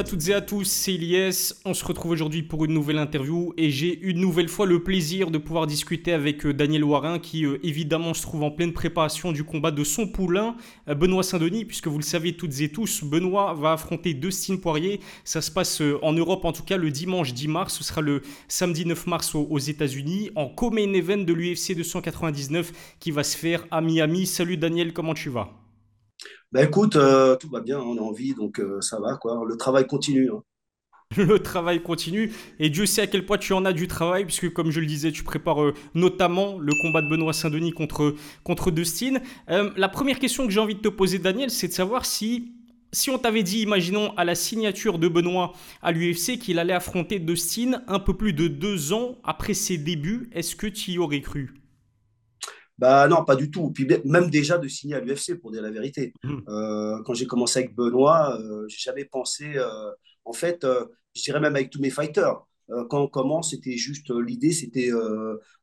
à toutes et à tous, c'est Ilyes. On se retrouve aujourd'hui pour une nouvelle interview et j'ai une nouvelle fois le plaisir de pouvoir discuter avec euh, Daniel Warin qui euh, évidemment se trouve en pleine préparation du combat de son poulain, euh, Benoît Saint-Denis, puisque vous le savez toutes et tous, Benoît va affronter Dustin Poirier. Ça se passe en Europe en tout cas le dimanche 10 mars, ce sera le samedi 9 mars aux États-Unis en co-main event de l'UFC 299 qui va se faire à Miami. Salut Daniel, comment tu vas? Ben écoute, euh, tout va bien, on a envie, donc euh, ça va, quoi. Le travail continue. Hein. Le travail continue et Dieu sait à quel point tu en as du travail puisque comme je le disais tu prépares euh, notamment le combat de Benoît Saint-Denis contre, contre Dustin. la première question que j'ai envie de te poser Daniel c'est de savoir si, si on t'avait dit imaginons à la signature de Benoît à l'UFC qu'il allait affronter Dustin un peu plus de deux ans après ses débuts, est-ce que tu y aurais cru? Bah non, pas du tout. Puis même déjà de signer à l'UFC, pour dire la vérité. Mmh. Euh, quand j'ai commencé avec Benoît, euh, j'ai jamais pensé, euh, en fait, je dirais même avec tous mes fighters. quand on commence, c'était juste l'idée, c'était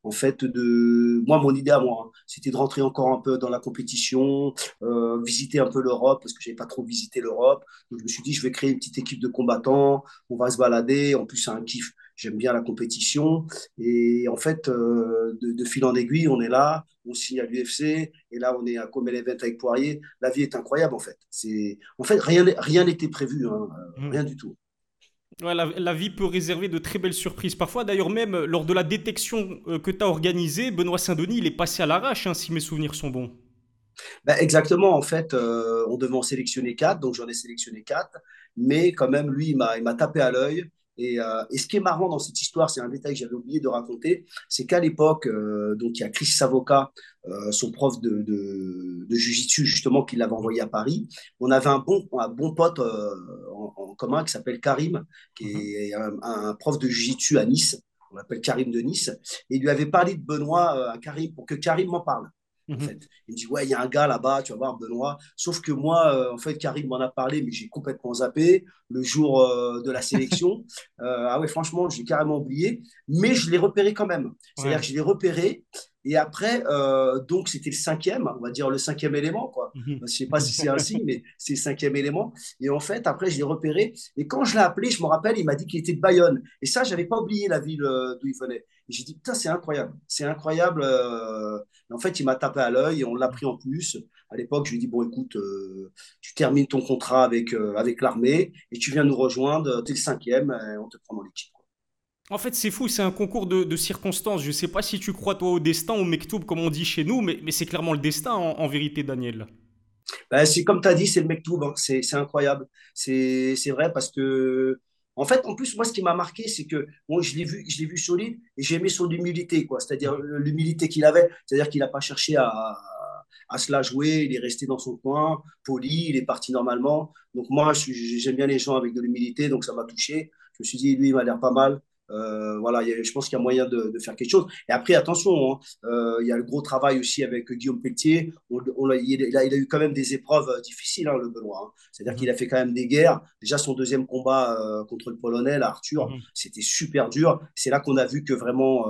en fait de, moi mon idée à moi, hein, c'était de rentrer encore un peu dans la compétition, visiter un peu l'Europe parce que j'avais pas trop visité l'Europe. Donc je me suis dit, je vais créer une petite équipe de combattants, on va se balader. En plus, c'est un kiff j'aime bien la compétition. Et en fait, euh, de, fil en aiguille, on est là, on signe à l'UFC, et là, on est à Comel Event avec Poirier. La vie est incroyable, en fait. C'est, en fait, rien rien n'était prévu, hein, euh, mmh. rien du tout. la, vie peut réserver de très belles surprises. Parfois, d'ailleurs, même lors de la détection euh, que tu as organisée, Benoît Saint-Denis, il est passé à l'arrache, hein, si mes souvenirs sont bons. Ben, exactement, en fait, on devait en sélectionner quatre, donc j'en ai sélectionné quatre, mais quand même, lui, il m'a tapé à l'œil. Euh, et, ce qui est marrant dans cette histoire, c'est un détail que j'avais oublié de raconter, c'est qu'à l'époque, euh, donc il y a Chris Savoca, euh, son prof de, de, de Jiu-Jitsu justement, qui l'avait envoyé à Paris. On avait un bon, un bon pote en, commun qui s'appelle Karim, qui mhm. est un, prof de Jiu-Jitsu à Nice. On l'appelle Karim de Nice. Et il lui avait parlé de Benoît à Karim pour que Karim m'en parle. En fait. Il me dit, ouais, il y a un gars là-bas, tu vas voir, Benoît. Sauf que moi, euh, en fait, Karim m'en a parlé, mais j'ai complètement zappé le jour euh, de la sélection. Euh, ah ouais, franchement, j'ai carrément oublié. Mais je l'ai repéré quand même. C'est-à-dire que je l'ai repéré. Et après, donc, c'était le cinquième, on va dire le cinquième élément, quoi. Mhm. Je ne sais pas si c'est ainsi, mais c'est le cinquième élément. Et en fait, après, je l'ai repéré. Et quand je l'ai appelé, je me rappelle, il m'a dit qu'il était de Bayonne. Et ça, je n'avais pas oublié la ville d'où il venait. Et j'ai dit, putain, c'est incroyable. C'est incroyable. Euh. En fait, il m'a tapé à l'œil et on l'a pris en plus. À l'époque, je lui ai dit, bon, écoute, euh, tu termines ton contrat avec, euh, avec l'armée et tu viens nous rejoindre. Tu es le cinquième, et on te prend dans l'équipe. En fait, c'est fou, c'est un concours de, circonstances. Je ne sais pas si tu crois, toi, au destin, au mektoub, comme on dit chez nous, mais, mais c'est clairement le destin, en, vérité, Daniel. Ben, c'est comme tu as dit, c'est le mektoub. Hein. C'est incroyable. C'est vrai parce que en fait, en plus, moi, ce qui m'a marqué, c'est que moi, je l'ai vu, je l'ai vu solide et j'ai aimé son humilité, quoi. C'est-à-dire l'humilité qu'il avait, c'est-à-dire qu'il n'a pas cherché à, à se la jouer, il est resté dans son coin, poli, il est parti normalement. Donc moi, j'aime bien les gens avec de l'humilité, donc ça m'a touché. Je me suis dit, lui, il m'a l'air pas mal. Euh, voilà, je pense qu'il y a moyen de, faire quelque chose. Et après, attention, hein, euh, il y a le gros travail aussi avec Guillaume Pelletier. il, a, eu quand même des épreuves euh, difficiles, hein, le Benoît. Hein. C'est-à-dire mhm. qu'il a fait quand même des guerres. Déjà, son deuxième combat contre le Polonais, Arthur, mhm. c'était super dur. C'est là qu'on a vu que vraiment,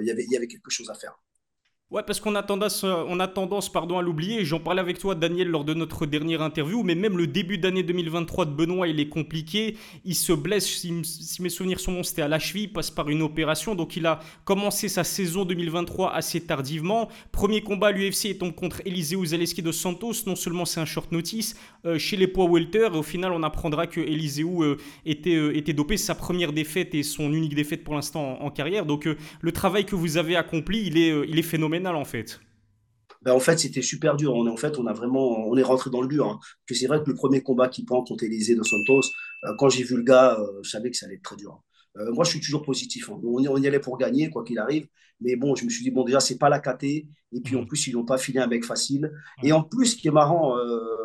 il y avait quelque chose à faire. Ouais, parce qu'on a tendance, euh, on a tendance pardon, à l'oublier. J'en parlais avec toi, Daniel, lors de notre dernière interview, mais même le début d'année 2023 de Benoît, il est compliqué. Il se blesse, si, mes souvenirs sont bons, c'était à la cheville, il passe par une opération. Donc il a commencé sa saison 2023 assez tardivement. Premier combat à l'UFC, il tombe contre Eliseu Zaleski de Santos. Non seulement c'est un short notice euh, chez les poids welter, et au final, on apprendra que Eliseu euh, était, dopé. Sa première défaite et son unique défaite pour l'instant en, carrière. Donc le travail que vous avez accompli, il est, il est phénoménal en fait ben, en fait, c'était super dur. On est, en fait, on a vraiment, on est rentré dans le dur. Hein. c'est vrai que le premier combat qu'il prend contre Élysée de Santos, euh, quand j'ai vu le gars, euh, je savais que ça allait être très dur. Hein. Euh, moi, je suis toujours positif. Hein. On, y allait pour gagner, quoi qu'il arrive. Mais bon, je me suis dit, bon, déjà, c'est pas la KT. Et puis, en mmh. plus, ils n'ont pas filé un mec facile. Et en plus, ce qui est marrant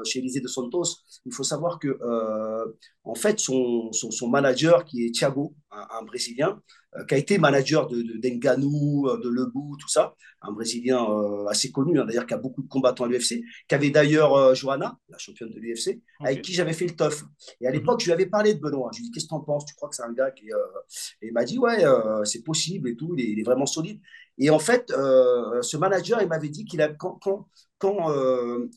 chez Élysée de Santos, il faut savoir que, en fait, son, son, manager, qui est Thiago, un Brésilien, euh, qui a été manager de, de d'Enganou, euh, de Lebou, tout ça, un Brésilien euh, assez connu, hein, d'ailleurs, qui a beaucoup de combattants à l'UFC, qui avait d'ailleurs Johanna, la championne de l'UFC, avec qui j'avais fait le tough. Et à mhm. l'époque, je lui avais parlé de Benoît. Je lui ai dit, qu'est-ce que tu en penses? Tu crois que c'est un gars qui. Et il m'a dit, ouais, c'est possible et tout, il est, vraiment solide. Et en fait, ce manager, il m'avait dit qu'il a, quand, quand,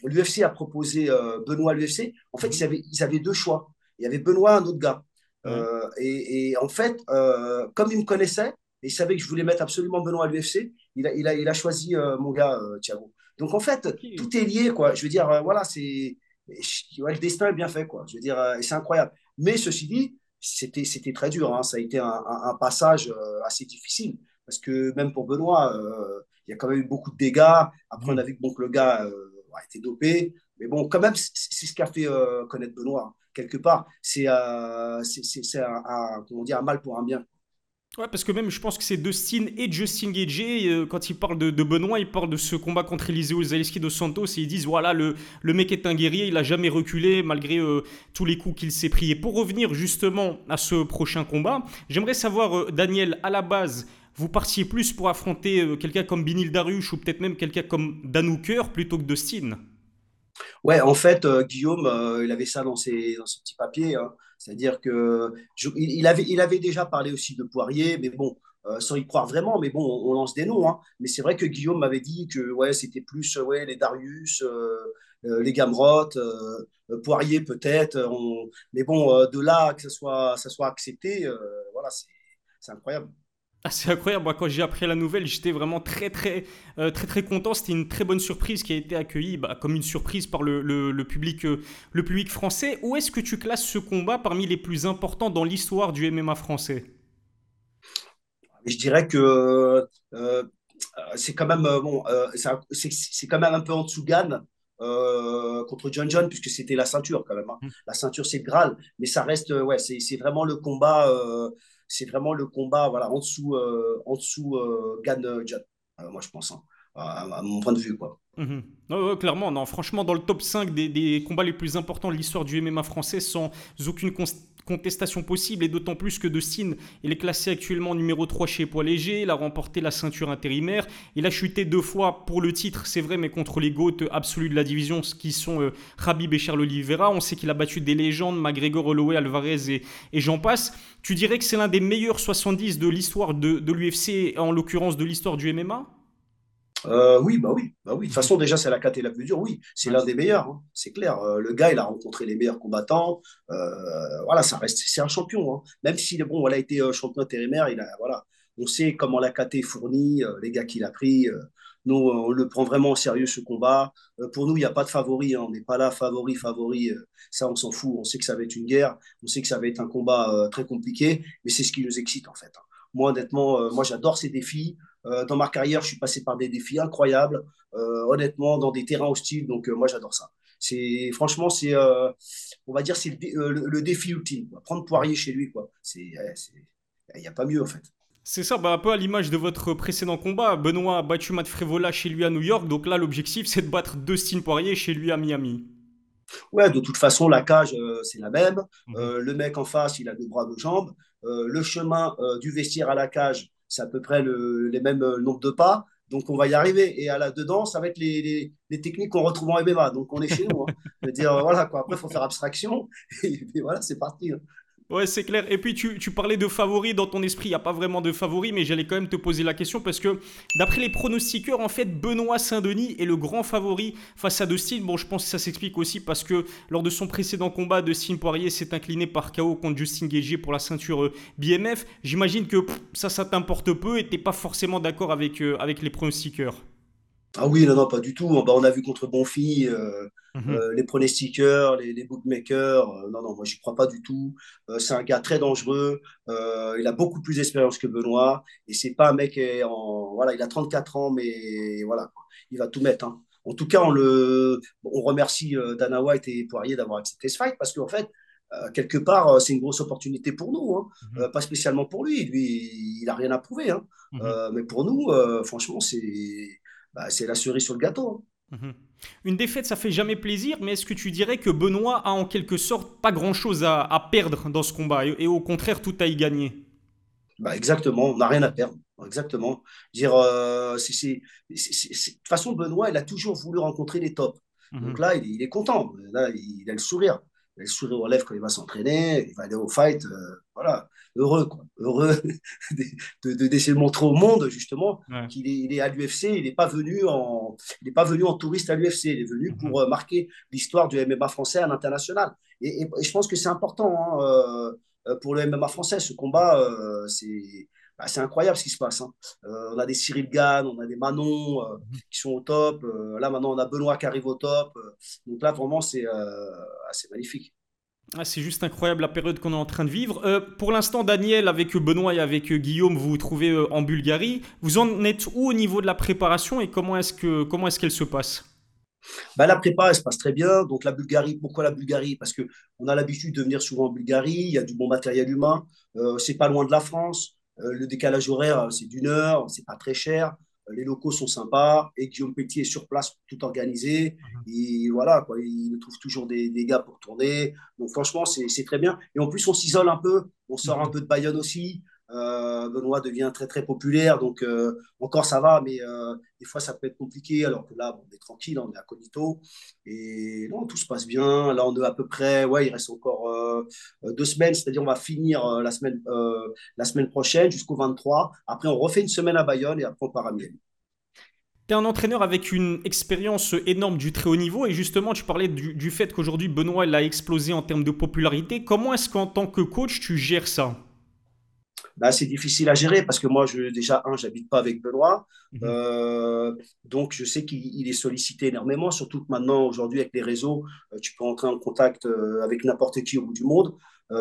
l'UFC a proposé Benoît à l'UFC, en fait, mhm. ils, avaient, ils avaient deux choix il y avait Benoît, un autre gars. Euh, et, en fait, euh, comme il me connaissait, et il savait que je voulais mettre absolument Benoît à l'UFC, il a, il, a, il a choisi euh, mon gars, Thiago. Donc en fait, tout est lié, quoi. Je veux dire, voilà, c'est. le destin est bien fait, quoi. Je veux dire, c'est incroyable. Mais ceci dit, c'était, très dur. Hein. Ça a été un, un, passage assez difficile. Parce que même pour Benoît, il y a quand même eu beaucoup de dégâts. Après, on a vu que, bon, que le gars a été dopé. Mais bon, quand même, c'est ce qu'a fait connaître Benoît quelque part, c'est euh, un, comment dire, un mal pour un bien. Ouais, parce que même je pense que c'est Dustin et Justin Gage, euh, quand ils parlent de, Benoît, ils parlent de ce combat contre Eliseo Zaleski de Santos et ils disent voilà, le, le mec est un guerrier, il a jamais reculé malgré euh, tous les coups qu'il s'est pris. Et pour revenir justement à ce prochain combat, j'aimerais savoir, euh, Daniel, à la base, vous partiez plus pour affronter quelqu'un comme Binil Darush ou peut-être même quelqu'un comme Danouker plutôt que Dustin Ouais, en fait, euh, Guillaume, euh, il avait ça dans ses, dans ses petits papiers. Hein. C'est-à-dire que il, avait, il avait déjà parlé aussi de Poirier, mais bon, euh, sans y croire vraiment, mais bon, on, lance des noms. Hein. Mais c'est vrai que Guillaume m'avait dit que ouais, c'était plus ouais, les Darius, les Gamrot, Poirier peut-être. Mais bon, de là que ça soit, ça soit accepté, voilà, c'est incroyable. C'est incroyable. Moi, quand j'ai appris la nouvelle, j'étais vraiment très, très, euh, très, très content. C'était une très bonne surprise qui a été accueillie bah, comme une surprise par le, le, public, euh, le public français. Où est-ce que tu classes ce combat parmi les plus importants dans l'histoire du MMA français? Je dirais que euh, c'est quand même bon, c'est quand même un peu en dessous Gann. contre John John puisque c'était la ceinture quand même hein. mmh. la ceinture c'est le Graal mais ça reste ouais c'est vraiment le combat c'est vraiment le combat voilà, en dessous, euh, en dessous euh, John, euh, moi je pense, hein, à, mon point de vue. Quoi. Mhm. clairement, non, franchement, dans le top 5 des, combats les plus importants de l'histoire du MMA français, sans aucune contestation possible, et d'autant plus que Dustin, il est classé actuellement numéro 3 chez poids léger, il a remporté la ceinture intérimaire, il a chuté deux fois pour le titre, c'est vrai, mais contre les GOAT absolus de la division, ce qui sont euh, Rabib et Charles Oliveira, on sait qu'il a battu des légendes, McGregor, Holloway, Alvarez et, et j'en passe. Tu dirais que c'est l'un des meilleurs 70 de l'histoire de, de l'UFC, en l'occurrence de l'histoire du MMA euh, oui, bah oui, bah oui. De toute façon, déjà, c'est la KT la plus dure. Oui, c'est l'un des meilleurs, hein. c'est clair. Euh, le gars, il a rencontré les meilleurs combattants. Euh, voilà, ça reste, c'est un champion. Hein. Même s'il est bon, voilà, a été champion intérimaire, il a, voilà, on sait comment la KT fournit, les gars qu'il a pris. nous, on le prend vraiment au sérieux ce combat. pour nous, il n'y a pas de favori. Hein. on n'est pas là, favori, favori. ça, on s'en fout. On sait que ça va être une guerre. On sait que ça va être un combat très compliqué. Mais c'est ce qui nous excite en fait. Moi, honnêtement, moi, j'adore ces défis. Euh, dans ma carrière, je suis passé par des défis incroyables, euh, honnêtement, dans des terrains hostiles. Donc, euh, moi, j'adore ça. C'est franchement, c'est, on va dire, c'est le, défi ultime. Prendre Poirier chez lui, quoi. C'est, il n'y a pas mieux en fait. C'est ça, bah, un peu à l'image de votre précédent combat. Benoît a battu Matt Frévola chez lui à New York. Donc là, l'objectif, c'est de battre Dustin Poirier chez lui à Miami. Ouais, de toute façon, la cage, c'est la même. Mhm. le mec en face, il a deux bras, deux jambes. Le chemin du vestiaire à la cage, c'est à peu près le, les mêmes euh, nombres de pas. Donc, on va y arriver. Et à la dedans, ça va être les, techniques qu'on retrouve en MMA. Donc, on est chez nous. Hein. Je dire, voilà. Après, il faut faire abstraction. Et puis voilà, c'est parti. Hein. Ouais, c'est clair. Et puis, tu, tu, parlais de favoris dans ton esprit. Il n'y a pas vraiment de favoris, mais j'allais quand même te poser la question parce que, d'après les pronostiqueurs, en fait, Benoît Saint-Denis est le grand favori face à Dustin. Bon, je pense que ça s'explique aussi parce que lors de son précédent combat, Dustin Poirier s'est incliné par KO contre Justin Gagé pour la ceinture euh, BMF. J'imagine que ça, ça t'importe peu et tu n'es pas forcément d'accord avec, euh, avec les pronostiqueurs. Ah oui, non, non, pas du tout. Bah, on a vu contre Bonfi euh, mhm. euh, les pronostiqueurs, les, les bookmakers. Euh, non, non, moi, j'y crois pas du tout. c'est un gars très dangereux. il a beaucoup plus d'expérience que Benoît. Et c'est pas un mec en. Voilà, il a 34 ans, mais voilà, il va tout mettre. Hein. En tout cas, on, le, on remercie Dana White et Poirier d'avoir accepté ce fight parce qu'en fait, quelque part, c'est une grosse opportunité pour nous, hein. mhm. pas spécialement pour lui. Lui, il n'a rien à prouver. Hein. Mhm. mais pour nous, franchement, c'est bah, c'est la cerise sur le gâteau. Hein. Mhm. Une défaite, ça fait jamais plaisir, mais est-ce que tu dirais que Benoît a en quelque sorte pas grand-chose à, perdre dans ce combat et, au contraire tout à y gagner? Bah Exactement, on n'a rien à perdre. Exactement. Dire, euh, de toute façon, Benoît, il a toujours voulu rencontrer les tops. Mhm. Donc là, il, est content. Là, il, a le sourire. Il a le sourire aux lèvres quand il va s'entraîner, il va aller au fight. Euh, voilà heureux, quoi. heureux d'essayer de, de, montrer au monde justement qu'il est, il est, à l'UFC. Il n'est pas venu en, il pas venu en touriste à l'UFC. Il est venu mhm. pour euh, marquer l'histoire du MMA français à l'international. et, je pense que c'est important hein, pour le MMA français. Ce combat, c'est bah, c'est incroyable ce qui se passe. Hein. on a des Cyril Gann, on a des Manon qui sont au top. là, maintenant, on a Benoît qui arrive au top. donc là, vraiment, c'est assez magnifique. Ah, c'est juste incroyable la période qu'on est en train de vivre. Euh, pour l'instant, Daniel, avec Benoît et avec Guillaume, vous vous trouvez euh, en Bulgarie. Vous en êtes où au niveau de la préparation et comment est-ce qu'elle se passe? Bah, la prépa, se passe très bien. Donc la Bulgarie, pourquoi la Bulgarie? Parce que on a l'habitude de venir souvent en Bulgarie. Il y a du bon matériel humain. Euh, c'est pas loin de la France. Euh, le décalage horaire, c'est d'une heure. C'est pas très cher les locaux sont sympas et Guillaume Petit est sur place tout organisé. Mhm. Et voilà, quoi, il trouve toujours des, des, gars pour tourner. Donc franchement, c'est très bien. Et en plus, on s'isole un peu, on sort un mhm. peu de Bayonne aussi. Euh, Benoît devient très très populaire, donc euh, encore ça va, mais euh, des fois ça peut être compliqué, alors que là, on est tranquille, on est à Cognito, et non, tout se passe bien. Là, on est à peu près, ouais, il reste encore deux semaines, c'est-à-dire on va finir la, semaine, la semaine prochaine jusqu'au 23. Après, on refait une semaine à Bayonne et après on part à Miel. Tu es un entraîneur avec une expérience énorme du très haut niveau et justement tu parlais du, du fait qu'aujourd'hui Benoît il a explosé en termes de popularité. Comment est-ce qu'en tant que coach tu gères ça? Bah, c'est difficile à gérer parce que moi, je, déjà, un, j'habite pas avec Benoît. Mhm. Euh, donc, je sais qu'il est sollicité énormément, surtout que maintenant, aujourd'hui, avec les réseaux, euh, tu peux entrer en contact euh, avec n'importe qui au bout du monde.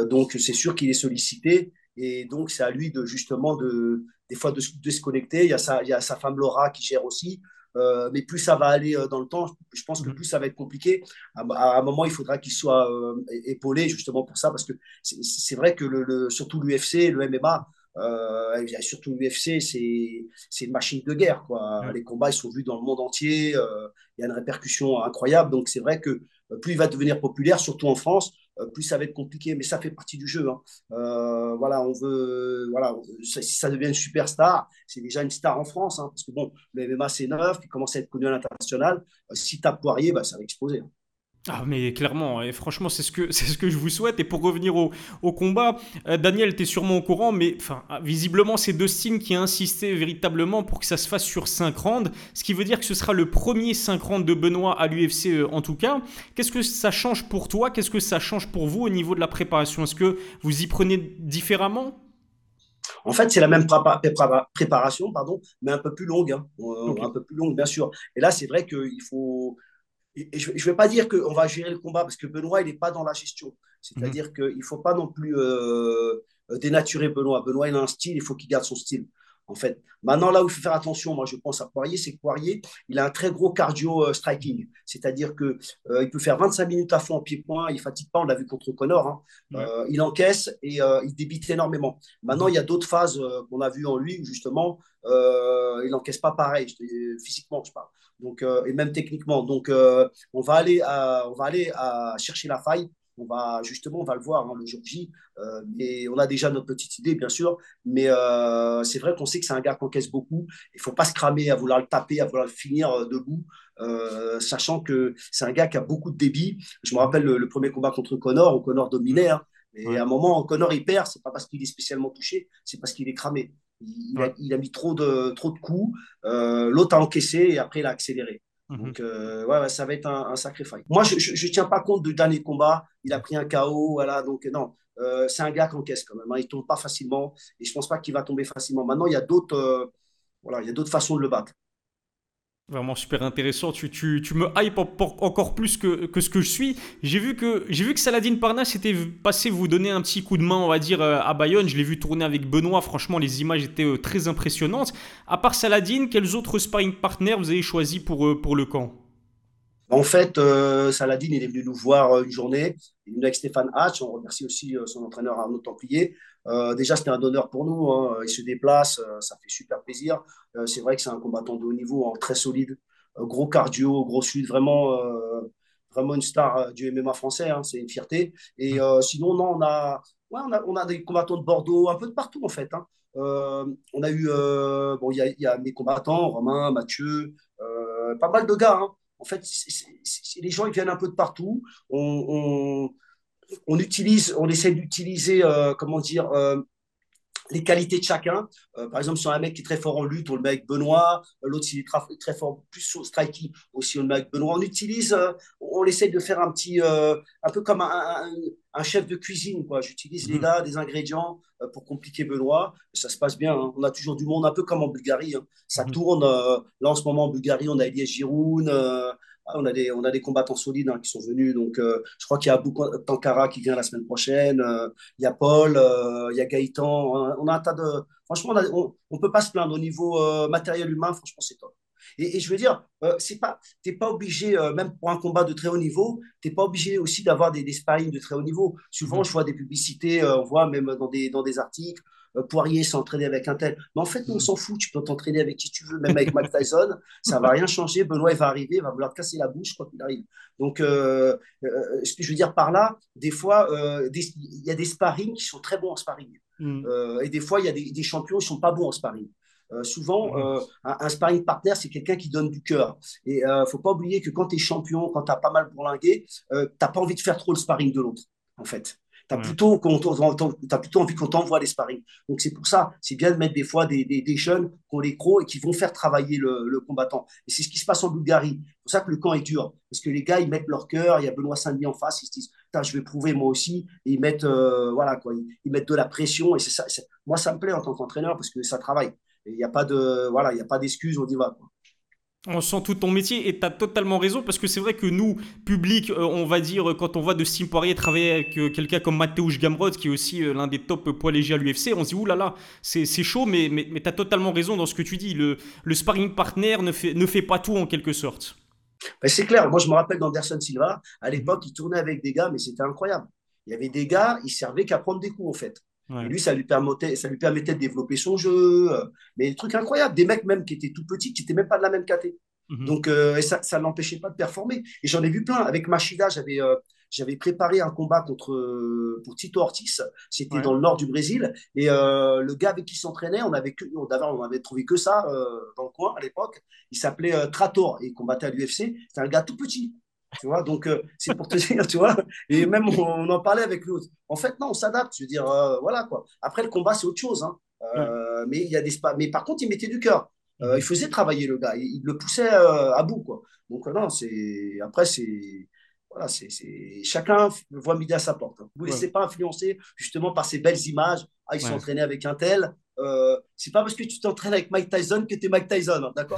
donc, c'est sûr qu'il est sollicité. Et donc, c'est à lui de justement, de, des fois, de, se déconnecter. Il y, a sa, il y a sa femme Laura qui gère aussi. Euh, mais plus ça va aller euh, dans le temps, je pense que mhm. plus ça va être compliqué. À, un moment, il faudra qu'il soit euh, épaulé justement pour ça, parce que c'est vrai que le, surtout l'UFC, le MMA, surtout l'UFC, c'est une machine de guerre. Quoi. Les combats, ils sont vus dans le monde entier. il y a une répercussion incroyable. Donc, c'est vrai que plus il va devenir populaire, surtout en France, euh, plus ça va être compliqué. Mais ça fait partie du jeu. Hein. Euh, voilà, on veut, voilà, si ça devient une superstar, c'est déjà une star en France, hein, parce que bon, le MMA c'est neuf, il commence à être connu à l'international. Euh, si tu as Poirier, bah, ça va exploser. Hein. Ah mais clairement, et franchement c'est ce, que, c'est ce que je vous souhaite. Et pour revenir au, au combat, euh, Daniel, tu es sûrement au courant, mais enfin, visiblement c'est Dustin qui a insisté véritablement pour que ça se fasse sur 5 rounds, ce qui veut dire que ce sera le premier 5 rounds de Benoît à l'UFC euh, en tout cas. Qu'est-ce que ça change pour toi? Qu'est-ce que ça change pour vous au niveau de la préparation? Est-ce que vous y prenez différemment? En fait, c'est la même préparation, pardon, mais un peu plus longue, hein. euh, un peu plus longue, bien sûr. Et là, c'est vrai qu'il faut, je ne vais pas dire qu'on va gérer le combat parce que Benoît, il n'est pas dans la gestion. C'est-à-dire mhm. qu'il ne faut pas non plus euh, dénaturer Benoît. Benoît, il a un style, il faut qu'il garde son style. En fait, maintenant, là où il faut faire attention, moi, je pense à Poirier, c'est que Poirier, il a un très gros cardio euh, striking. C'est-à-dire qu'il euh, il peut faire 25 minutes à fond en pied-point, il ne fatigue pas, on l'a vu contre Connor. Hein. il encaisse et il débite énormément. Maintenant, il y a d'autres phases qu'on a vues en lui où, justement, il n'encaisse pas pareil, physiquement, je parle donc, euh, et même techniquement. Donc, euh, on va aller, à, on va aller à chercher la faille. On va justement, on va le voir hein, le jour J. Euh, et on a déjà notre petite idée, bien sûr. Mais c'est vrai qu'on sait que c'est un gars qui encaisse beaucoup. Il faut pas se cramer à vouloir le taper, à vouloir le finir debout. sachant que c'est un gars qui a beaucoup de débit. Je me rappelle le, premier combat contre Connor, où Connor dominait. Hein. et à un moment, Connor, il perd, c'est pas parce qu'il est spécialement touché, c'est parce qu'il est cramé. Il, a, mis trop de, trop de coups. Euh, l'autre a encaissé et après, il a accéléré. Mhm. Donc, euh, ouais, ça va être un, un sacrifice. Moi, je ne tiens pas compte du dernier combat. Il a pris un KO. Voilà, donc, non. Euh, c'est un gars qui encaisse quand même. Hein. Il ne tombe pas facilement. Et je ne pense pas qu'il va tomber facilement. Maintenant, il y a d'autres voilà, il y a d'autres façons de le battre. Vraiment super intéressant. Tu, me hype encore plus que, ce que je suis. J'ai vu que, j'ai Saladin Parnas était passé vous donner un petit coup de main, on va dire, euh, à Bayonne. Je l'ai vu tourner avec Benoît. Franchement, les images étaient euh, très impressionnantes. À part Saladin, quels autres sparring partners vous avez choisi pour, euh, pour le camp? En fait, Saladin il est venu nous voir une journée. Il est venu avec Stéphane Hatch. On remercie aussi son entraîneur Arnaud Templier. Euh, déjà, c'était un honneur pour nous. Hein. Il se déplace, euh, ça fait super plaisir. Euh, c'est vrai que c'est un combattant de haut niveau, hein, très solide, gros cardio, gros suite, vraiment, vraiment une star du MMA français. Hein. c'est une fierté. Et sinon, non, on a, ouais, on a, on a des combattants de Bordeaux, un peu de partout en fait. on a eu, bon, il y a, mes combattants, Romain, Mathieu, pas mal de gars. En fait, les gens ils viennent un peu de partout. on, utilise, on essaie d'utiliser, euh, comment dire, euh, les qualités de chacun. Euh, par exemple, si on a un mec qui est très fort en lutte, on le met avec Benoît. Euh, l'autre, s'il est très, fort plus au striking, aussi on le met avec Benoît. On utilise, euh, on essaie de faire un petit, un peu comme un, un, chef de cuisine. J'utilise les mhm. gars, des ingrédients pour compliquer Benoît. Ça se passe bien. Hein. On a toujours du monde, un peu comme en Bulgarie. Hein. Ça mhm. tourne. là, en ce moment, en Bulgarie, on a Elias Giroun. Ah, on, a des, on a des combattants solides hein, qui sont venus. Donc, euh, je crois qu'il y a beaucoup Tankara qui vient la semaine prochaine. Euh, il y a Paul, euh, il y a Gaëtan. On a, un tas de. Franchement, on ne peut pas se plaindre au niveau matériel humain. Franchement, c'est top. Et, je veux dire, c'est pas, t'es pas obligé, même pour un combat de très haut niveau, tu n'es pas obligé aussi d'avoir des, des sparring de très haut niveau. Souvent, mmh. je vois des publicités, on voit même dans des, dans des articles, euh, Poirier s'entraîner avec un tel. Mais en fait, on s'en fout. Tu peux t'entraîner avec qui tu veux, même avec Mike Tyson. ça va rien changer. Benoît, il va arriver, il va vouloir casser la bouche quand il arrive. Donc, euh, euh, ce que je veux dire par là, des fois, il y a des sparring qui sont très bons en sparring. Mm. et des fois, il y a des, champions qui ne sont pas bons en sparring. souvent, mm. un, sparring partner, c'est quelqu'un qui donne du cœur. Et il ne faut pas oublier que quand tu es champion, quand tu as pas mal bourlingué, tu n'as pas envie de faire trop le sparring de l'autre, en fait. Tu as, plutôt, as plutôt envie qu'on t'envoie les sparring. Donc c'est pour ça, c'est bien de mettre des fois des, des, jeunes qui ont les crocs et qui vont faire travailler le, combattant. Et c'est ce qui se passe en Bulgarie. C'est pour ça que le camp est dur. Parce que les gars, ils mettent leur cœur, il y a Benoît Saint-Denis en face, ils se disent, je vais prouver moi aussi. Et ils mettent, euh, voilà, quoi, ils, mettent de la pression. Et c'est ça, moi, ça me plaît en tant qu'entraîneur parce que ça travaille. Il n'y a pas de, voilà, il a pas d'excuses, on y va. Quoi. On sent tout ton métier et tu as totalement raison parce que c'est vrai que nous, public, euh, on va dire, quand on voit de Steve Poirier travailler avec euh, quelqu'un comme Mateusz Gamrod, qui est aussi euh, l'un des top poids légers à l'UFC, on se dit, oulala, c'est chaud, mais, mais, tu as totalement raison dans ce que tu dis. Le, sparring partner ne fait, pas tout en quelque sorte. C'est clair, moi je me rappelle d'Anderson Silva, à l'époque, il tournait avec des gars, mais c'était incroyable. Il y avait des gars, il servait qu'à prendre des coups en fait. Et lui, ça lui, permettait, ça lui permettait de développer son jeu. Mais des trucs incroyables. Des mecs même qui étaient tout petits, qui n'étaient même pas de la même caté. Mhm. Donc, euh, ça ne l'empêchait pas de performer. Et j'en ai vu plein. Avec Machida, j'avais euh, j'avais préparé un combat contre, euh, pour Tito Ortiz. C'était dans le nord du Brésil. Et le gars avec qui s'entraînait, on avait, que, on, on avait trouvé que ça dans le coin à l'époque. Il s'appelait Trator et il combattait à l'UFC. C'était un gars tout petit. Tu vois, donc c'est pour te dire, tu vois. Et même on, en parlait avec l'autre. En fait, non, on s'adapte. Je veux dire, voilà quoi. Après, le combat, c'est autre chose. Hein. mais il y a des mais par contre, il mettait du cœur. Euh, il faisait travailler le gars, il, le poussait euh, à bout. Quoi. Donc, non, c'est. Après, c'est. Voilà, c'est, chacun voit midi à sa porte. Hein. Vous ne laissez pas influencer justement par ces belles images. Ah, ils entraînés avec un tel. Euh, c'est pas parce que tu t'entraînes avec Mike Tyson que tu es Mike Tyson, hein, d'accord?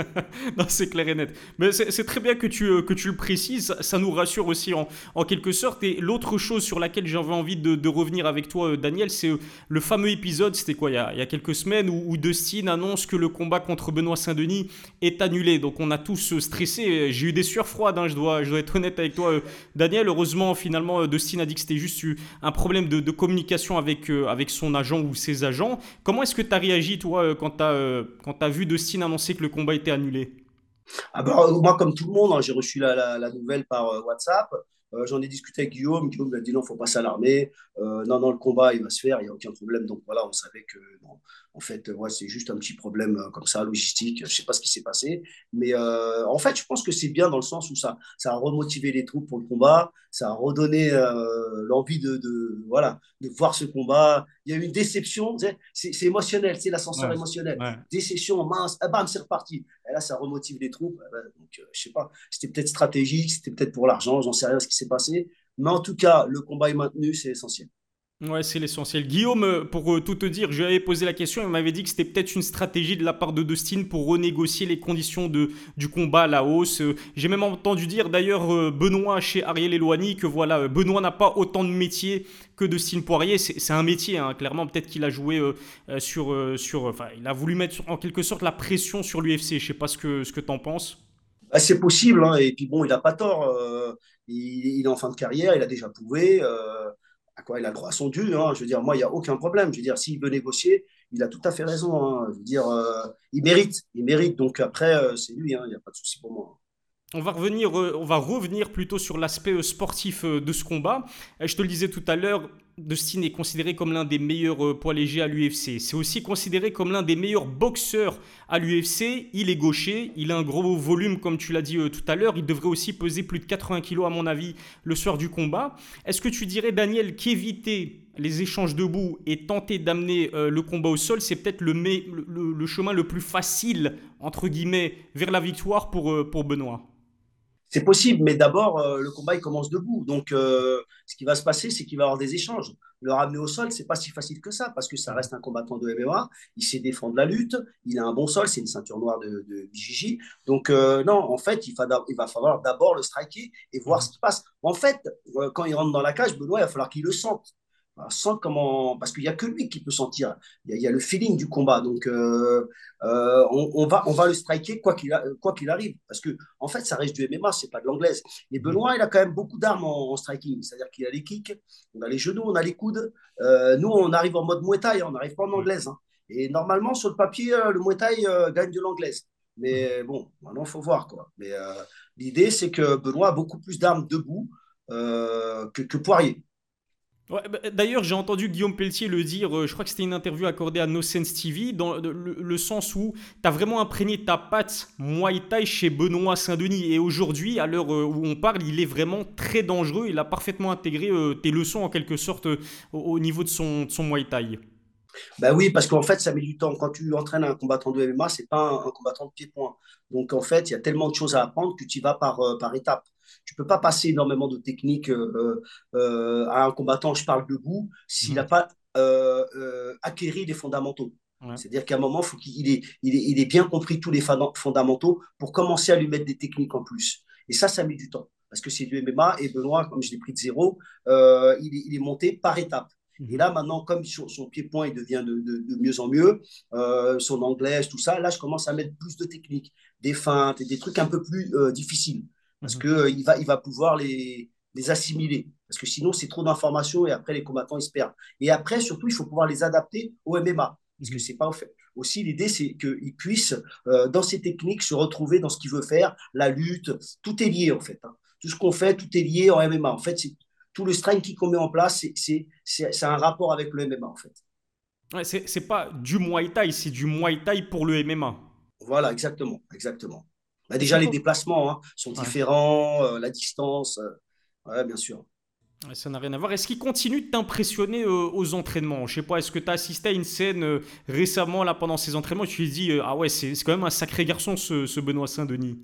Non, c'est clair et net. Mais c'est très bien que tu, euh, que tu le précises, ça nous rassure aussi en, en quelque sorte. Et l'autre chose sur laquelle j'avais envie de, revenir avec toi, euh, Daniel, c'est le fameux épisode, c'était quoi, il y, a, il y, a, quelques semaines, où, Dustin annonce que le combat contre Benoît Saint-Denis est annulé. Donc on a tous stressé, j'ai eu des sueurs froides, hein, je, dois, je dois être honnête avec toi, Daniel. Heureusement, finalement, Dustin a dit que c'était juste un problème de, de communication avec, avec son agent ou ses agents. Comment est-ce que tu as réagi, toi, euh, quand tu as, euh, as, vu Dustin annoncer que le combat était annulé? Ah bah, Moi, comme tout le monde, hein, j'ai reçu la, nouvelle par euh. J'en ai discuté avec Guillaume. Guillaume m'a dit non, il ne faut pas s'alarmer. non, non, le combat, il va se faire, il n'y a aucun problème. Donc voilà, on savait que en fait, ouais, c'est juste un petit problème comme ça, logistique. Je ne sais pas ce qui s'est passé. Mais en fait, je pense que c'est bien dans le sens où ça, ça a remotivé les troupes pour le combat. Ça a redonné l'envie de, de, voilà, de voir ce combat il y a eu une déception, c'est émotionnel, c'est l'ascenseur émotionnel. Déception, mince, ah, bam, c'est reparti. Et là, ça remotive les troupes. Eh ben, donc, euh, je sais pas, c'était peut-être stratégique, c'était peut-être pour l'argent, j'en sais rien ce qui passé. Mais en tout cas, le combat est maintenu, c'est essentiel. Ouais, c'est l'essentiel. Guillaume, euh, pour euh, tout te dire, je lui avais posé la question, il m'avait dit que c'était peut-être une stratégie de la part de Dustin pour renégocier les conditions de, du combat à la hausse. Euh, j'ai même entendu dire d'ailleurs Benoît chez Ariel Eloigny que voilà, Benoît n'a pas autant de métier que Dustin Poirier. C'est un métier, hein, clairement. Peut-être qu'il a joué sur, sur. Enfin, il a voulu mettre en quelque sorte la pression sur l'UFC. Je sais pas ce que, ce que tu en penses. Bah, c'est possible, hein, et puis bon, il n'a pas tort. il, il, est en fin de carrière, il a déjà prouvé quoi, il a le droit à son dû. Hein. Je veux dire, moi, il n'y a aucun problème. Je veux dire, s'il veut négocier, il a tout à fait raison. Hein. Je veux dire, euh, il mérite. Il mérite. Donc après, euh, c'est lui. Il n'y a pas de souci pour moi. On va, revenir, euh, on va revenir plutôt sur l'aspect sportif de ce combat. Je te le disais tout à l'heure, Dustin est considéré comme l'un des meilleurs euh, poids légers à l'UFC. C'est aussi considéré comme l'un des meilleurs boxeurs à l'UFC. Il est gaucher, il a un gros volume comme tu l'as dit euh, tout à l'heure. Il devrait aussi peser plus de 80 kg à mon avis le soir du combat. Est-ce que tu dirais Daniel qu'éviter les échanges debout et tenter d'amener euh, le combat au sol, c'est peut-être le, chemin le plus facile, entre guillemets, vers la victoire pour, pour Benoît? C'est possible, mais d'abord, euh, le combat, il commence debout. Donc, euh, ce qui va se passer, c'est qu'il va y avoir des échanges. Le ramener au sol, c'est pas si facile que ça, parce que ça reste un combattant de MMA. Il sait défendre la lutte. Il a un bon sol. C'est une ceinture noire de, de Donc, euh, non, en fait, il, il va falloir d'abord le striker et voir ce qui passe. En fait, quand il rentre dans la cage, Benoît, il va falloir qu'il le sente sans comment parce qu'il n'y a que lui qui peut sentir. Il y, a, le feeling du combat. Donc euh, euh, on, va on va le striker quoi qu'il qu'il arrive. Parce que en fait ça reste du MMA c'est pas de l'anglaise. Et Benoît il a quand même beaucoup d'armes en, striking. C'est à dire qu'il a les kicks on a les genoux on a les coudes. Euh, nous on arrive en mode Muay Thai on n'arrive pas en anglaise hein. et normalement sur le papier le Muay gagne de l'anglaise. Mais bon maintenant faut voir quoi. Mais l'idée c'est que Benoît a beaucoup plus d'armes debout que, que Poirier bah, d'ailleurs, j'ai entendu Guillaume Pelletier le dire, euh, je crois que c'était une interview accordée à No Sense TV, dans le, sens où tu as vraiment imprégné ta patte Muay Thai chez Benoît Saint-Denis. Et aujourd'hui, à l'heure euh, où on parle, il est vraiment très dangereux. Il a parfaitement intégré euh, tes leçons en quelque sorte au, niveau de son, de son Muay Thai. Ben oui, parce qu'en fait, ça met du temps. Quand tu entraînes un combattant de MMA, c'est pas un, combattant de pied-point. Donc, en fait, il y a tellement de choses à apprendre que tu y vas par, par étapes. Tu peux pas passer énormément de techniques euh, euh, à un combattant, je parle debout, s'il n'a mhm. pas euh, acquéri les fondamentaux. C'est-à-dire qu'à un moment, faut qu'il ait, il ait, bien compris tous les fondamentaux pour commencer à lui mettre des techniques en plus. Et ça, ça met du temps. Parce que c'est du MMA et Benoît, comme je l'ai pris de zéro, il, est, monté par étapes. Et mhm. là, maintenant, comme son, son pied-point, il devient de, mieux en mieux, son anglais, tout ça, là, je commence à mettre plus de techniques, des feintes et des trucs un peu plus difficiles parce mhm. qu'il euh, va, il va pouvoir les, les assimiler. Parce que sinon, c'est trop d'informations et après, les combattants, ils se perdent. Et après, surtout, il faut pouvoir les adapter au MMA. Parce que mhm. c'est pas fait. Aussi, l'idée, c'est qu'il puisse, euh, dans ses techniques, se retrouver dans ce qu'il veut faire, la lutte. Tout est lié, en fait. Hein. Tout ce qu'on fait, tout est lié en MMA. En fait, c'est tout le strength qu'on met en place, c'est un rapport avec le MMA, en fait. Ouais, c'est pas du Muay Thai, c'est du Muay Thai pour le MMA. Voilà, exactement, exactement. Bah, déjà, les déplacements hein, sont différents, euh, la distance, euh, bien sûr. Ça n'a rien à voir. Est-ce qu'il continue de t'impressionner euh, aux entraînements? Je sais pas, est-ce que tu as assisté à une scène récemment là pendant ces entraînements et tu te dis Ah ouais, c'est quand même un sacré garçon ce, Benoît Saint-Denis?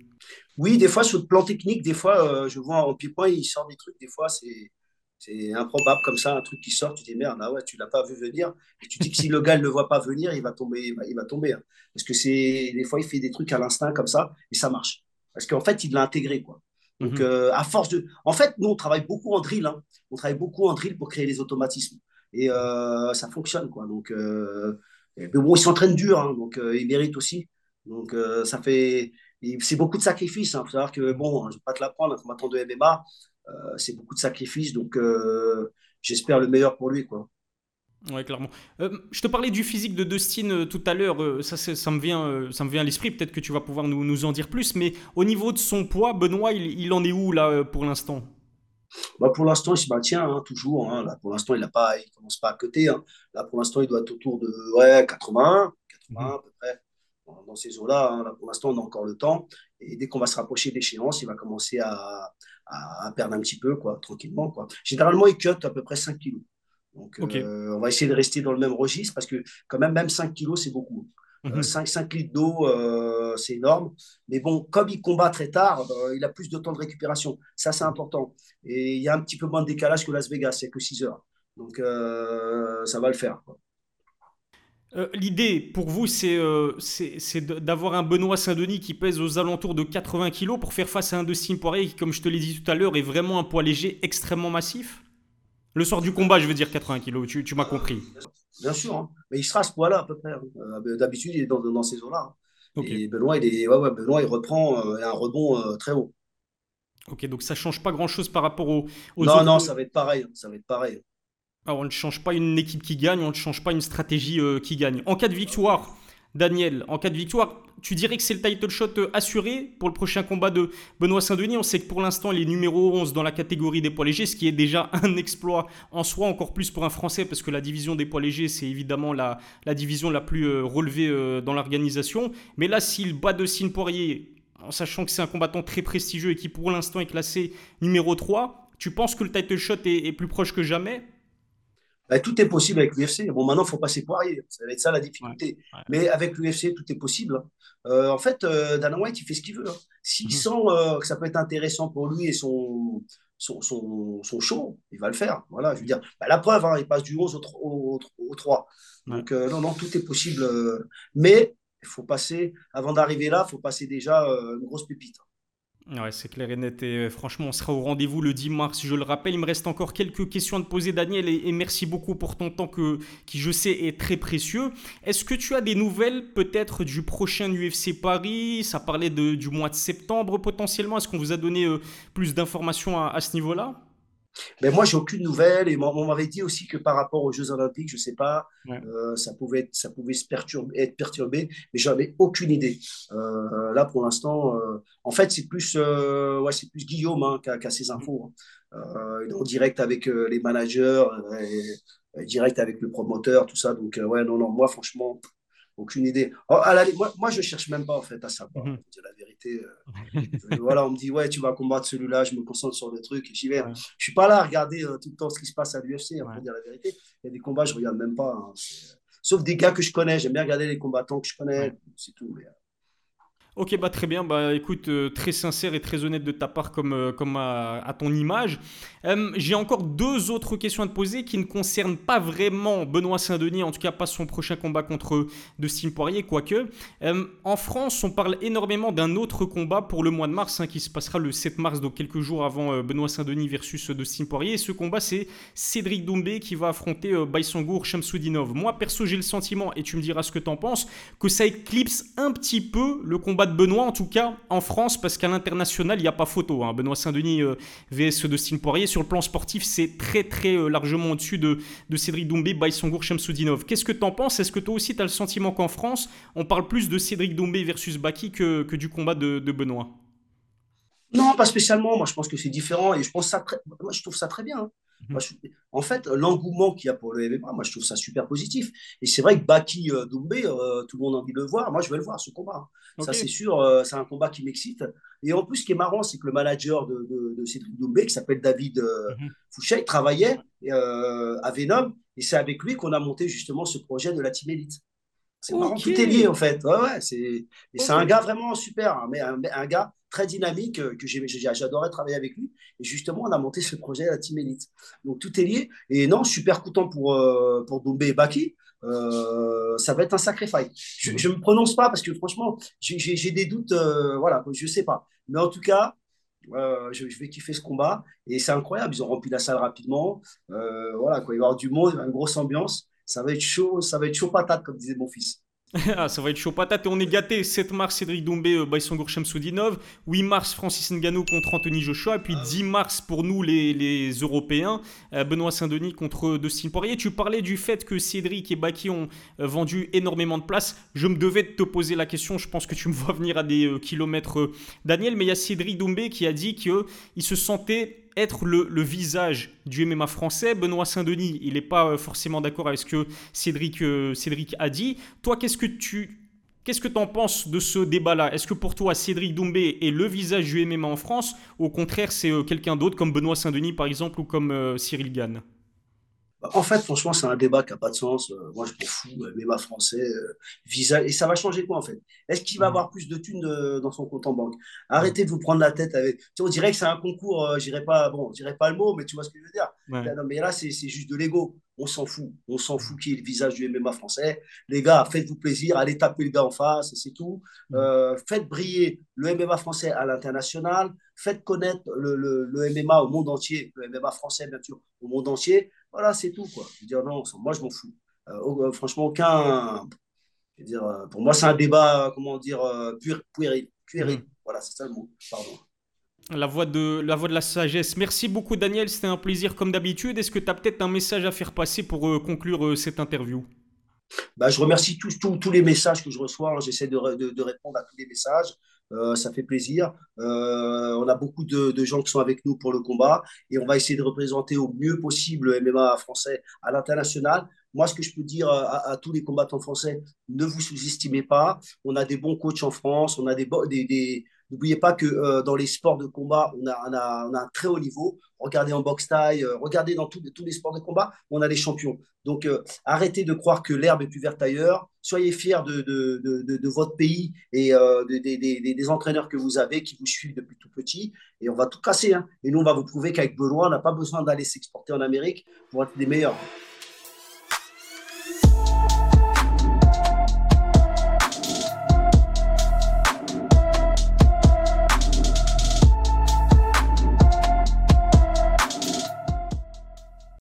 Oui, des fois sur le plan technique, des fois je vois en pied-point, il sort des trucs, des fois c'est c'est improbable comme ça, un truc qui sort, tu dis merde, ah ouais, tu l'as pas vu venir. Et tu dis que si le gars ne le voit pas venir, il va tomber. Il va, tomber hein. Parce que c'est des fois, il fait des trucs à l'instinct comme ça et ça marche. Parce qu'en fait, il l'a intégré. Quoi. Donc, mhm. euh, à force de. En fait, nous, on travaille beaucoup en drill. Hein. On travaille beaucoup en drill pour créer les automatismes. Et euh, ça fonctionne. Quoi. Donc, euh, mais bon, il s'entraîne dur. Hein, donc, il mérite aussi. Donc, ça fait. C'est beaucoup de sacrifices. Il faut savoir que, bon, je ne vais pas te l'apprendre, un combattant de MMA, c'est beaucoup de sacrifices, donc euh, j'espère le meilleur pour lui. Quoi. Ouais, clairement. Euh, je te parlais du physique de Dustin tout à l'heure, ça, ça, me vient, ça me vient à l'esprit, peut-être que tu vas pouvoir nous, nous, en dire plus, mais au niveau de son poids, Benoît, il, il en est où là pour l'instant? Bah pour l'instant, il se maintient hein, toujours. Hein. Là, pour l'instant, il ne commence pas à côté. Hein. Là, pour l'instant, il doit être autour de ouais, 80, 80 à peu près dans ces eaux-là. Hein. Là, pour l'instant, on a encore le temps. Et dès qu'on va se rapprocher d'échéance, il va commencer à, à, perdre un petit peu, quoi, tranquillement. Quoi. Généralement, il cut à peu près 5 kilos. Donc, euh, on va essayer de rester dans le même registre parce que, quand même, même 5 kilos, c'est beaucoup. 5, mhm. 5, euh, litres d'eau, euh, c'est énorme. Mais bon, comme il combat très tard, il a plus de temps de récupération. Ça, c'est important. Et il y a un petit peu moins de décalage que Las Vegas, c'est que 6 heures. Donc, ça va le faire. Quoi. Euh, l'idée pour vous, c'est euh, d'avoir un Benoît Saint-Denis qui pèse aux alentours de 80 kg pour faire face à un Dustin Poirier qui, comme je te l'ai dit tout à l'heure, est vraiment un poids léger extrêmement massif Le soir du combat, je veux dire 80 kg, tu, m'as compris. Bien sûr, hein. mais il sera à ce poids-là à peu près. Hein. Euh, d'habitude, il est dans, ces eaux-là. Hein. Et Benoît, il, est, ouais, Benoît, il reprend un rebond très haut. Ok, donc ça change pas grand-chose par rapport aux, Non, non, ça va être pareil. Ça va être pareil. On ne change pas une équipe qui gagne, on ne change pas une stratégie euh, qui gagne. En cas de victoire Daniel, en cas de victoire, tu dirais que c'est le title shot euh, assuré pour le prochain combat de Benoît Saint-Denis? On sait que pour l'instant, il est numéro 11 dans la catégorie des poids légers, ce qui est déjà un exploit en soi, encore plus pour un Français, parce que la division des poids légers, c'est évidemment la, division la plus euh, relevée dans l'organisation. Mais là, s'il bat de Signe Poirier, en sachant que c'est un combattant très prestigieux et qui pour l'instant est classé numéro 3, tu penses que le title shot est plus proche que jamais? Bah, tout est possible avec l'UFC. Bon, maintenant, il faut passer poirier. Ça va être ça la difficulté. Mais avec l'UFC, tout est possible. Euh, en fait, euh, Dana White, il fait ce qu'il veut. Hein. S'il mhm. sent euh, que ça peut être intéressant pour lui et son, son, son, show, il va le faire. Voilà, je veux dire, bah, la preuve, hein, il passe du 11 au, au, 3. Donc, non, non, tout est possible. mais il faut passer, avant d'arriver là, il faut passer déjà une grosse pépite. Ouais, c'est clair et net. Et euh, franchement, on sera au rendez-vous le 10 mars, je le rappelle. Il me reste encore quelques questions à te poser, Daniel, et, merci beaucoup pour ton temps que, qui, je sais, est très précieux. Est-ce que tu as des nouvelles peut-être du prochain UFC Paris? Ça parlait de, du mois de septembre potentiellement. Est-ce qu'on vous a donné euh, plus d'informations à ce niveau-là? Mais moi, j'ai aucune nouvelle. Et on m'avait dit aussi que par rapport aux Jeux Olympiques, je ne sais pas, euh, ça pouvait, être, ça pouvait se perturber, être perturbé, mais j'avais aucune idée. Euh, là, pour l'instant, euh, en fait, c'est plus, ouais, c'est plus Guillaume hein, qui, a, ces infos. Hein. en direct avec les managers, et, direct avec le promoteur, tout ça. Donc, ouais, non, non, moi, franchement, aucune idée. Oh, moi, moi, je cherche même pas en fait à savoir. Mm la vérité. Euh, voilà, on me dit ouais, tu vas combattre celui-là. Je me concentre sur le truc et j'y vais. Je suis pas là à regarder euh, tout le temps ce qui se passe à l'UFC. Hein, pour dire la vérité, il y a des combats je regarde même pas. Hein, sauf des gars que je connais. J'aime bien regarder les combattants que je connais. C'est tout. Mais, euh, Ok, bah très bien. Bah écoute, euh, très sincère et très honnête de ta part comme, euh, comme à, ton image. Euh, j'ai encore deux autres questions à te poser qui ne concernent pas vraiment Benoît Saint-Denis, en tout cas pas son prochain combat contre Dustin Poirier, quoique. en France, on parle énormément d'un autre combat pour le mois de mars, hein, qui se passera le 7 mars, donc quelques jours avant Benoît Saint-Denis versus Dustin Poirier. Et ce combat, c'est Cédric Doumbé qui va affronter Baïsangour Shamsoudinov. Moi, perso, j'ai le sentiment, et tu me diras ce que t'en penses, que ça éclipse un petit peu le combat de Benoît, en tout cas en France, parce qu'à l'international, il n'y a pas photo. Hein. Benoît Saint-Denis euh, vs Dustin Poirier. Sur le plan sportif, c'est très très euh, largement au-dessus de, Cédric Doumbé, Baïsangour, Shamsoudinov. Qu'est-ce que tu en penses? Est-ce que toi aussi, tu as le sentiment qu'en France, on parle plus de Cédric Doumbé versus Baki que, du combat de, Benoît? Non, pas spécialement. Moi, je pense que c'est différent et je pense ça moi, je trouve ça très bien. Hein. Mhm. en fait, l'engouement qu'il y a pour le MMA, moi, je trouve ça super positif. Et c'est vrai que Baki euh, Doumbé, euh, tout le monde a envie de le voir. Moi, je vais le voir, ce combat. Ça, c'est sûr, euh, c'est un combat qui m'excite. Et en plus, ce qui est marrant, c'est que le manager de, de, Cédric Doumbé, qui s'appelle David mhm. Fouché, travaillait à Venom. Et c'est avec lui qu'on a monté justement ce projet de la Team Elite. C'est marrant, tout est lié en fait. Ouais, c'est, et c'est un gars vraiment super, hein, mais un, gars très dynamique euh, que j'adorais travailler avec lui. Et justement, on a monté ce projet à la Team Elite. Donc tout est lié. Et non, super content pour, euh, pour Doumbé et Baki. Euh, ça va être un sacré fight. Je ne me prononce pas parce que franchement, j'ai des doutes. voilà, je ne sais pas. Mais en tout cas, je, je, vais kiffer ce combat. Et c'est incroyable. Ils ont rempli la salle rapidement. voilà, quoi, il va y avoir du monde, une grosse ambiance ça va être chaud, ça va être chaud patate, comme disait mon fils. Ah, ça va être chaud patate et on est gâté. 7 mars, Cédric Doumbé, euh, Baïsangour Soudinov. 8 mars, Francis Ngannou contre Anthony Joshua. Et puis 10 ah mars, pour nous, les, les Européens, euh, Benoît Saint-Denis contre Dustin Poirier. Tu parlais du fait que Cédric et Baki ont euh, vendu énormément de places. Je me devais de te poser la question. Je pense que tu me vois venir à des kilomètres, Daniel. Mais il y a Cédric Doumbé qui a dit qu'il se sentait être le, visage du MMA français. Benoît Saint-Denis, il n'est pas euh, forcément d'accord avec ce que Cédric, euh, Cédric a dit. Toi, qu'est-ce que tu Qu'est-ce que en penses de ce débat-là? Est-ce que pour toi, Cédric Doumbé est le visage du MMA en France? Au contraire, c'est euh, quelqu'un d'autre comme Benoît Saint-Denis, par exemple, ou comme Cyril Gann? En fait, franchement, c'est un débat qui n'a pas de sens. Euh, moi, je m'en fous. Euh, MMA français, euh, visa. Et ça va changer quoi, en fait? Est-ce qu'il va mm. avoir plus de thunes dans son compte en banque? Arrêtez de vous prendre la tête avec. Tu on dirait que c'est un concours. j'irai pas, bon, dirais pas le mot, mais tu vois ce que je veux dire? Non, mais là, c'est juste de l'ego. On s'en fout. On s'en fout qui est le visage du MMA français. Les gars, faites-vous plaisir. Allez taper le gars en face, c'est tout. Mm. faites briller le MMA français à l'international. Faites connaître le, le, le MMA au monde entier. Le MMA français, bien sûr, au monde entier voilà, c'est tout. Quoi. Je veux dire, non, moi, je m'en fous. Euh, euh, franchement, aucun. Je veux dire, euh, pour moi, c'est un débat, comment dire, puéril. Mhm. Voilà, c'est ça le mot. Pardon. La voix, de, la voix de la sagesse. Merci beaucoup, Daniel. C'était un plaisir comme d'habitude. Est-ce que tu as peut-être un message à faire passer pour conclure cette interview? Bah, je remercie tous, tous, tous les messages que je reçois. Hein. J'essaie de, de, de, répondre à tous les messages. Euh, ça fait plaisir. Euh, on a beaucoup de, de, gens qui sont avec nous pour le combat et on va essayer de représenter au mieux possible le MMA français à l'international. Moi, ce que je peux dire à, tous les combattants français, ne vous sous-estimez pas. On a des bons coachs en France, on a des, des N'oubliez pas que euh, dans les sports de combat, on a, un très haut niveau. Regardez en boxe taille, euh, regardez dans tous les sports de combat, on a les champions. Donc euh, arrêtez de croire que l'herbe est plus verte ailleurs. Soyez fiers de, votre pays et des entraîneurs que vous avez qui vous suivent depuis tout petit. Et on va tout casser. Hein. Et nous, on va vous prouver qu'avec Benoît, on n'a pas besoin d'aller s'exporter en Amérique pour être les meilleurs.